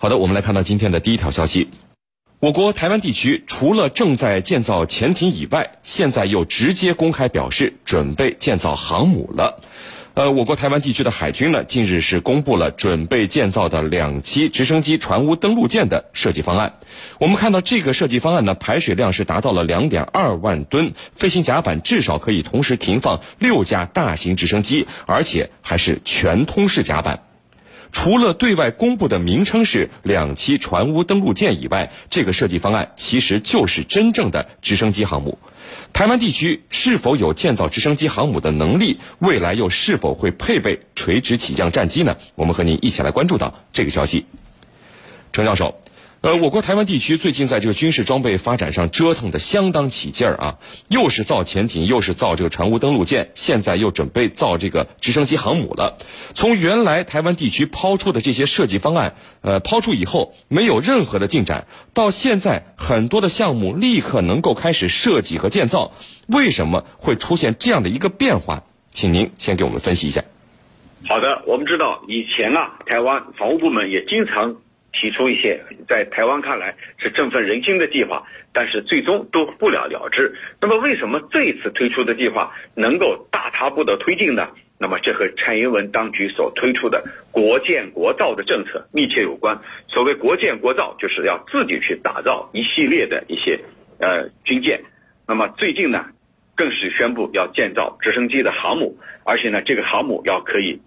好的，我们来看到今天的第一条消息。我国台湾地区除了正在建造潜艇以外，现在又直接公开表示准备建造航母了。呃，我国台湾地区的海军呢，近日是公布了准备建造的两栖直升机船坞登陆舰的设计方案。我们看到这个设计方案呢，排水量是达到了两点二万吨，飞行甲板至少可以同时停放六架大型直升机，而且还是全通式甲板。除了对外公布的名称是两栖船坞登陆舰以外，这个设计方案其实就是真正的直升机航母。台湾地区是否有建造直升机航母的能力？未来又是否会配备垂直起降战机呢？我们和您一起来关注到这个消息，程教授。呃，我国台湾地区最近在这个军事装备发展上折腾的相当起劲儿啊，又是造潜艇，又是造这个船坞登陆舰，现在又准备造这个直升机航母了。从原来台湾地区抛出的这些设计方案，呃，抛出以后没有任何的进展，到现在很多的项目立刻能够开始设计和建造，为什么会出现这样的一个变化？请您先给我们分析一下。好的，我们知道以前啊，台湾防务部门也经常。提出一些在台湾看来是振奋人心的计划，但是最终都不了了之。那么，为什么这一次推出的计划能够大踏步的推进呢？那么，这和蔡英文当局所推出的国建国造的政策密切有关。所谓国建国造，就是要自己去打造一系列的一些呃军舰。那么最近呢，更是宣布要建造直升机的航母，而且呢，这个航母要可以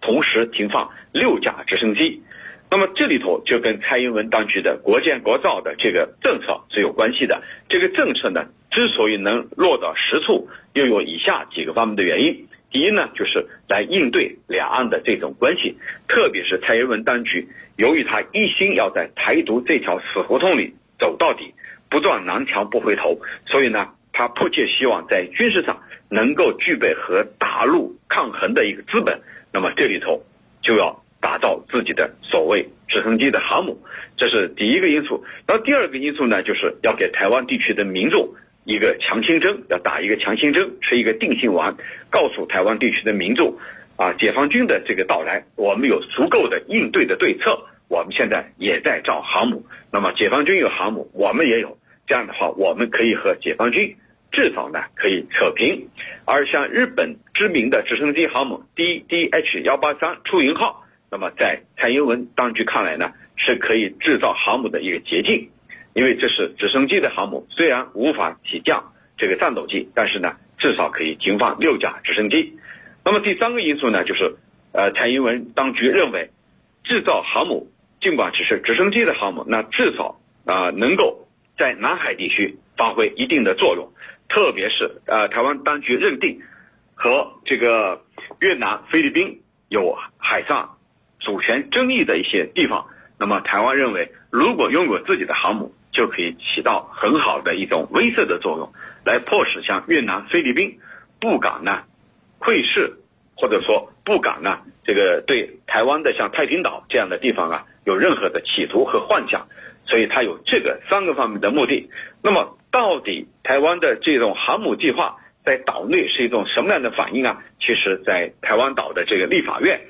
同时停放六架直升机。那么这里头就跟蔡英文当局的国建国造的这个政策是有关系的。这个政策呢，之所以能落到实处，又有以下几个方面的原因。第一呢，就是来应对两岸的这种关系，特别是蔡英文当局，由于他一心要在台独这条死胡同里走到底，不撞南墙不回头，所以呢，他迫切希望在军事上能够具备和大陆抗衡的一个资本。那么这里头就要。打造自己的所谓直升机的航母，这是第一个因素。那第二个因素呢，就是要给台湾地区的民众一个强心针，要打一个强心针，吃一个定心丸，告诉台湾地区的民众，啊，解放军的这个到来，我们有足够的应对的对策。我们现在也在造航母，那么解放军有航母，我们也有，这样的话，我们可以和解放军至少呢可以扯平。而像日本知名的直升机航母 DDH 幺八三出云号。那么，在蔡英文当局看来呢，是可以制造航母的一个捷径，因为这是直升机的航母，虽然无法起降这个战斗机，但是呢，至少可以停放六架直升机。那么第三个因素呢，就是呃，蔡英文当局认为，制造航母尽管只是直升机的航母，那至少啊能够在南海地区发挥一定的作用，特别是呃，台湾当局认定和这个越南、菲律宾有海上。主权争议的一些地方，那么台湾认为，如果拥有自己的航母，就可以起到很好的一种威慑的作用，来迫使像越南、菲律宾不敢呢窥视，或者说不敢呢这个对台湾的像太平岛这样的地方啊有任何的企图和幻想，所以它有这个三个方面的目的。那么，到底台湾的这种航母计划在岛内是一种什么样的反应啊？其实，在台湾岛的这个立法院。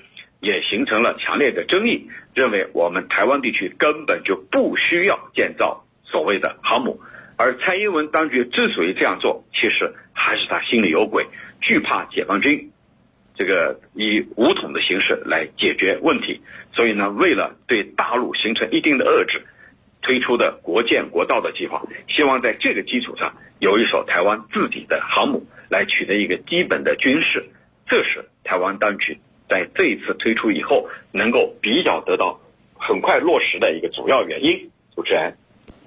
也形成了强烈的争议，认为我们台湾地区根本就不需要建造所谓的航母，而蔡英文当局之所以这样做，其实还是他心里有鬼，惧怕解放军这个以武统的形式来解决问题，所以呢，为了对大陆形成一定的遏制，推出的国建国造的计划，希望在这个基础上有一艘台湾自己的航母来取得一个基本的军事，这是台湾当局。在这一次推出以后，能够比较得到很快落实的一个主要原因。主持人，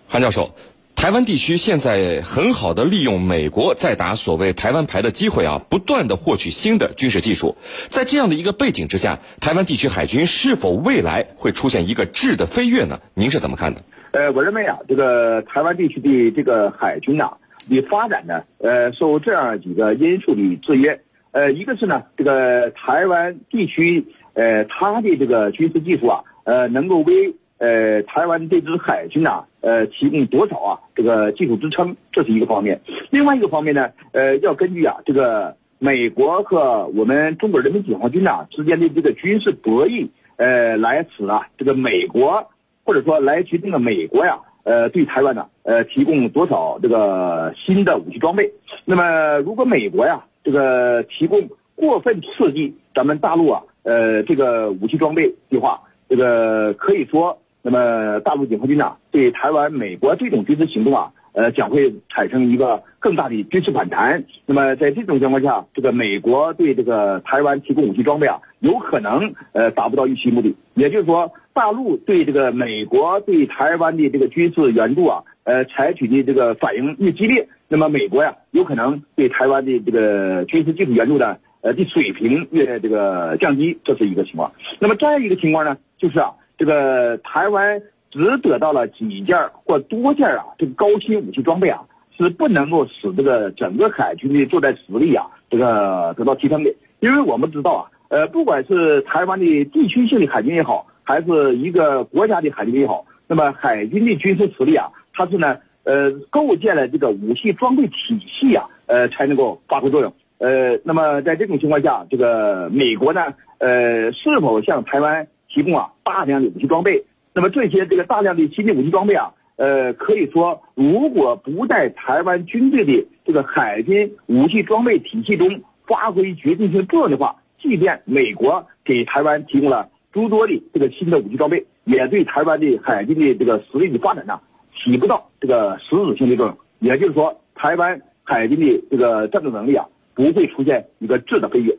韩教授，台湾地区现在很好的利用美国在打所谓台湾牌的机会啊，不断的获取新的军事技术。在这样的一个背景之下，台湾地区海军是否未来会出现一个质的飞跃呢？您是怎么看的？呃，我认为啊，这个台湾地区的这个海军呐，的发展呢，呃，受这样几个因素的制约。呃，一个是呢，这个台湾地区，呃，它的这个军事技术啊，呃，能够为呃台湾这支海军呐，呃，提供多少啊这个技术支撑，这是一个方面。另外一个方面呢，呃，要根据啊这个美国和我们中国人民解放军呐之间的这个军事博弈，呃，来使啊这个美国或者说来决定了美国呀，呃，对台湾呢，呃，提供多少这个新的武器装备。那么，如果美国呀，这个提供过分刺激咱们大陆啊，呃，这个武器装备计划，这个可以说，那么大陆解放军呐，对台湾美国这种军事行动啊。呃，将会产生一个更大的军事反弹。那么，在这种情况下，这个美国对这个台湾提供武器装备啊，有可能呃达不到预期目的。也就是说，大陆对这个美国对台湾的这个军事援助啊，呃，采取的这个反应越激烈，那么美国呀，有可能对台湾的这个军事技术援助的呃的水平越这个降低，这是一个情况。那么再一个情况呢，就是啊，这个台湾。只得到了几件或多件啊，这个高新武器装备啊，是不能够使这个整个海军的作战实力啊，这个得到提升的。因为我们知道啊，呃，不管是台湾的地区性的海军也好，还是一个国家的海军也好，那么海军的军事实力啊，它是呢，呃，构建了这个武器装备体系啊，呃，才能够发挥作用。呃，那么在这种情况下，这个美国呢，呃，是否向台湾提供啊大量的武器装备？那么这些这个大量的新的武器装备啊，呃，可以说如果不在台湾军队的这个海军武器装备体系中发挥决定性作用的话，即便美国给台湾提供了诸多的这个新的武器装备，也对台湾的海军的这个实力的发展呢，起不到这个实质性的作用。也就是说，台湾海军的这个战斗能力啊，不会出现一个质的飞跃。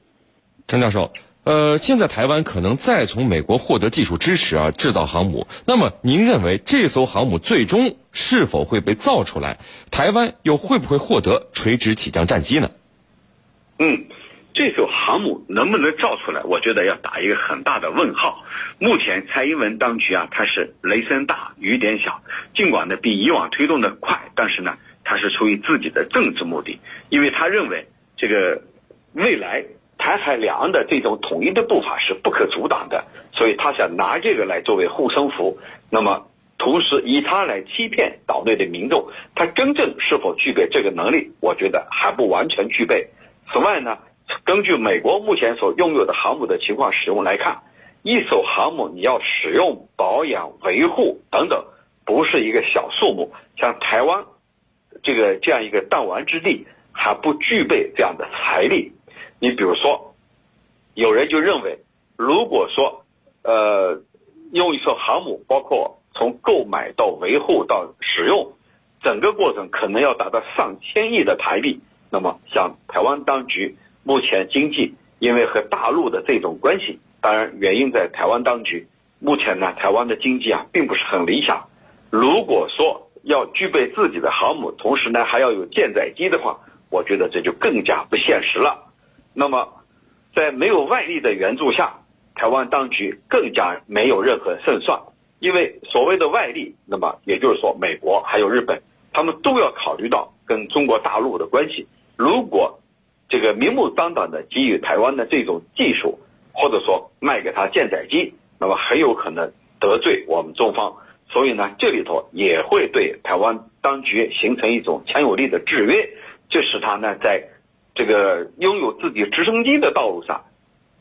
陈教授。呃，现在台湾可能再从美国获得技术支持啊，制造航母。那么，您认为这艘航母最终是否会被造出来？台湾又会不会获得垂直起降战机呢？嗯，这艘航母能不能造出来？我觉得要打一个很大的问号。目前蔡英文当局啊，它是雷声大雨点小，尽管呢比以往推动的快，但是呢，它是出于自己的政治目的，因为他认为这个未来。台海两岸的这种统一的步伐是不可阻挡的，所以他想拿这个来作为护身符，那么同时以他来欺骗岛内的民众，他真正是否具备这个能力，我觉得还不完全具备。此外呢，根据美国目前所拥有的航母的情况使用来看，一艘航母你要使用、保养、维护等等，不是一个小数目。像台湾这个这样一个弹丸之地，还不具备这样的财力。你比如说，有人就认为，如果说，呃，用一艘航母，包括从购买到维护到使用，整个过程可能要达到上千亿的台币。那么，像台湾当局目前经济因为和大陆的这种关系，当然原因在台湾当局目前呢，台湾的经济啊并不是很理想。如果说要具备自己的航母，同时呢还要有舰载机的话，我觉得这就更加不现实了。那么，在没有外力的援助下，台湾当局更加没有任何胜算。因为所谓的外力，那么也就是说，美国还有日本，他们都要考虑到跟中国大陆的关系。如果这个明目张胆的给予台湾的这种技术，或者说卖给他舰载机，那么很有可能得罪我们中方。所以呢，这里头也会对台湾当局形成一种强有力的制约，这使他呢在。这个拥有自己直升机的道路上，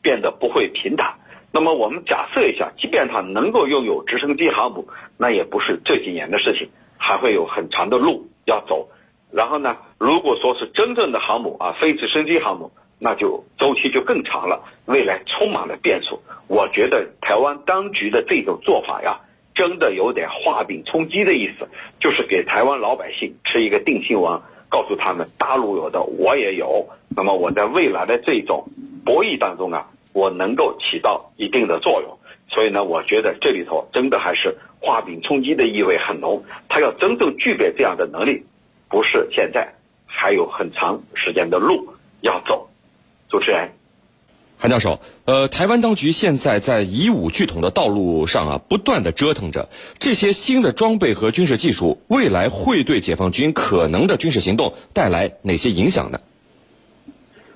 变得不会平坦。那么我们假设一下，即便他能够拥有直升机航母，那也不是这几年的事情，还会有很长的路要走。然后呢，如果说是真正的航母啊，非直升机航母，那就周期就更长了，未来充满了变数。我觉得台湾当局的这种做法呀，真的有点画饼充饥的意思，就是给台湾老百姓吃一个定心丸。告诉他们，大陆有的我也有。那么我在未来的这种博弈当中啊，我能够起到一定的作用。所以呢，我觉得这里头真的还是画饼充饥的意味很浓。他要真正具备这样的能力，不是现在，还有很长时间的路要走。主持人。韩教授，呃，台湾当局现在在以武拒统的道路上啊，不断的折腾着。这些新的装备和军事技术，未来会对解放军可能的军事行动带来哪些影响呢？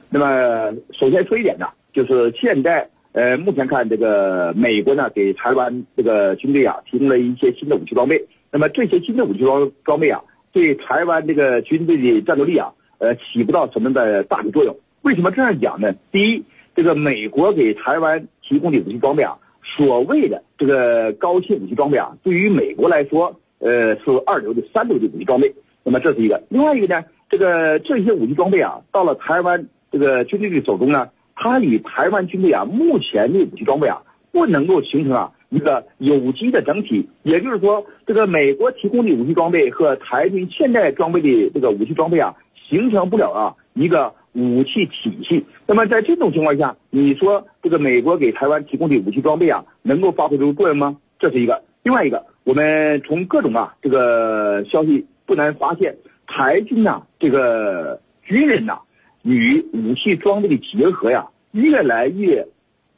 那么，首先说一点呢，就是现在，呃，目前看这个美国呢，给台湾这个军队啊，提供了一些新的武器装备。那么这些新的武器装装备啊，对台湾这个军队的战斗力啊，呃，起不到什么的大的作用。为什么这样讲呢？第一。这个美国给台湾提供的武器装备啊，所谓的这个高新武器装备啊，对于美国来说，呃，是二流的、三流的武器装备。那么这是一个。另外一个呢，这个这些武器装备啊，到了台湾这个军队的手中呢，它与台湾军队啊目前的武器装备啊，不能够形成啊一个有机的整体。也就是说，这个美国提供的武器装备和台军现代装备的这个武器装备啊，形成不了啊一个。武器体系，那么在这种情况下，你说这个美国给台湾提供的武器装备啊，能够发挥出作用吗？这是一个。另外一个，我们从各种啊这个消息不难发现，台军呐这个军人呐与武器装备的结合呀，越来越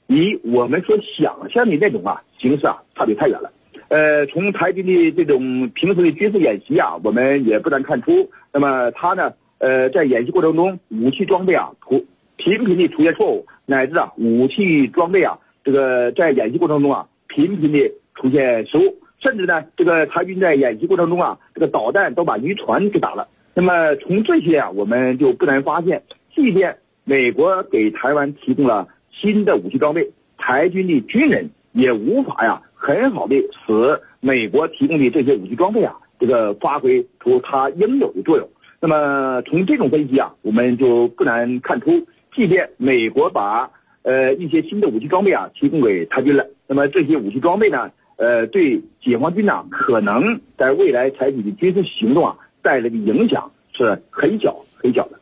离我们所想象的那种啊形式啊差别太远了。呃，从台军的这种平时的军事演习啊，我们也不难看出，那么他呢？呃，在演习过程中，武器装备啊出频频的出现错误，乃至啊武器装备啊这个在演习过程中啊频频的出现失误，甚至呢这个台军在演习过程中啊这个导弹都把渔船给打了。那么从这些啊，我们就不难发现，即便美国给台湾提供了新的武器装备，台军的军人也无法呀很好的使美国提供的这些武器装备啊这个发挥出它应有的作用。那么从这种分析啊，我们就不难看出，即便美国把呃一些新的武器装备啊提供给台军了，那么这些武器装备呢，呃对解放军呢可能在未来采取的军事行动啊带来的影响是很小很小的。